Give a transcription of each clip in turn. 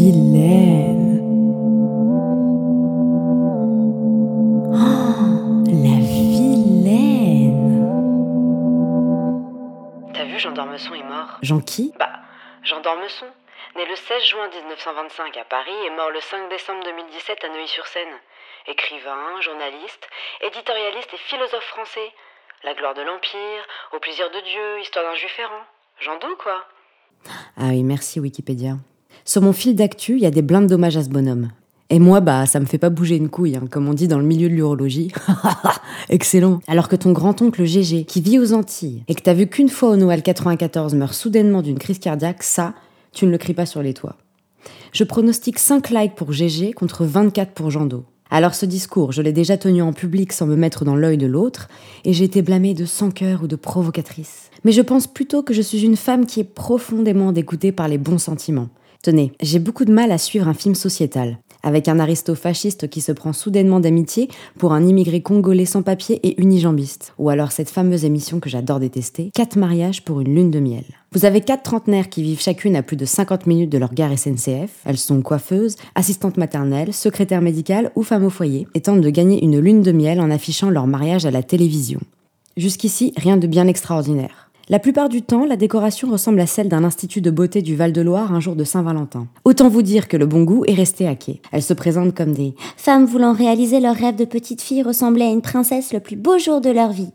vilaine. Oh, la vilaine. T'as vu, Jean d'Ormesson est mort Jean qui? Bah, Jean d'Ormesson, né le 16 juin 1925 à Paris et mort le 5 décembre 2017 à Neuilly-sur-Seine. Écrivain, journaliste, éditorialiste et philosophe français. La gloire de l'Empire, au plaisir de Dieu, histoire d'un juif errant. Jean Doux, quoi? Ah oui, merci Wikipédia. Sur mon fil d'actu, il y a des blindes d'hommage à ce bonhomme. Et moi, bah, ça me fait pas bouger une couille, hein, comme on dit dans le milieu de l'urologie. Excellent. Alors que ton grand-oncle Gégé, qui vit aux Antilles, et que t'as vu qu'une fois au Noël 94 meurt soudainement d'une crise cardiaque, ça, tu ne le cries pas sur les toits. Je pronostique 5 likes pour Gégé contre 24 pour Jean Do. Alors ce discours, je l'ai déjà tenu en public sans me mettre dans l'œil de l'autre, et j'ai été blâmée de sans cœur ou de provocatrice. Mais je pense plutôt que je suis une femme qui est profondément dégoûtée par les bons sentiments. Tenez, j'ai beaucoup de mal à suivre un film sociétal, avec un aristo-fasciste qui se prend soudainement d'amitié pour un immigré congolais sans papier et unijambiste. Ou alors cette fameuse émission que j'adore détester, 4 mariages pour une lune de miel. Vous avez quatre trentenaires qui vivent chacune à plus de 50 minutes de leur gare SNCF. Elles sont coiffeuses, assistantes maternelles, secrétaires médicales ou femmes au foyer, et tentent de gagner une lune de miel en affichant leur mariage à la télévision. Jusqu'ici, rien de bien extraordinaire. La plupart du temps, la décoration ressemble à celle d'un institut de beauté du Val-de-Loire un jour de Saint-Valentin. Autant vous dire que le bon goût est resté à quai. Elles se présentent comme des Femmes voulant réaliser leur rêve de petite fille ressembler à une princesse le plus beau jour de leur vie.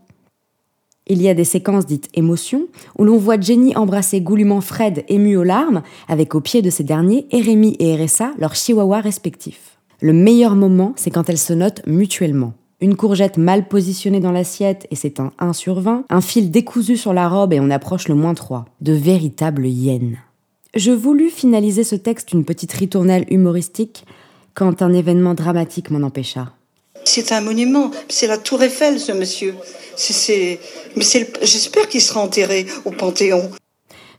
Il y a des séquences dites émotions, où l'on voit Jenny embrasser goulûment Fred ému aux larmes, avec au pied de ces derniers Rémi et RSA, leurs chihuahuas respectifs. Le meilleur moment, c'est quand elles se notent mutuellement. Une courgette mal positionnée dans l'assiette et c'est un 1 sur 20, un fil décousu sur la robe et on approche le moins 3. De véritables hyènes. Je voulus finaliser ce texte une petite ritournelle humoristique quand un événement dramatique m'en empêcha. C'est un monument, c'est la tour Eiffel ce monsieur. C'est, mais j'espère qu'il sera enterré au Panthéon.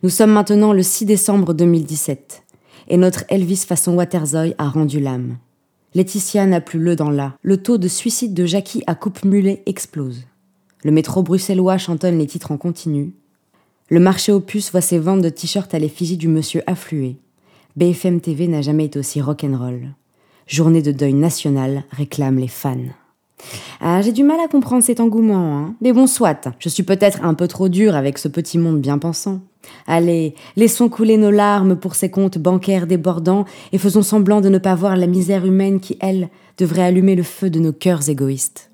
Nous sommes maintenant le 6 décembre 2017 et notre Elvis façon Waterzoy a rendu l'âme. Laetitia n'a plus le dans là. Le taux de suicide de Jackie à coupe-mulet explose. Le métro bruxellois chantonne les titres en continu. Le marché puces voit ses ventes de t-shirts à l'effigie du monsieur affluer. BFM TV n'a jamais été aussi rock'n'roll. Journée de deuil national réclame les fans. Ah, j'ai du mal à comprendre cet engouement, hein. Mais bon, soit. Je suis peut-être un peu trop dur avec ce petit monde bien pensant. Allez, laissons couler nos larmes pour ces comptes bancaires débordants et faisons semblant de ne pas voir la misère humaine qui, elle, devrait allumer le feu de nos cœurs égoïstes.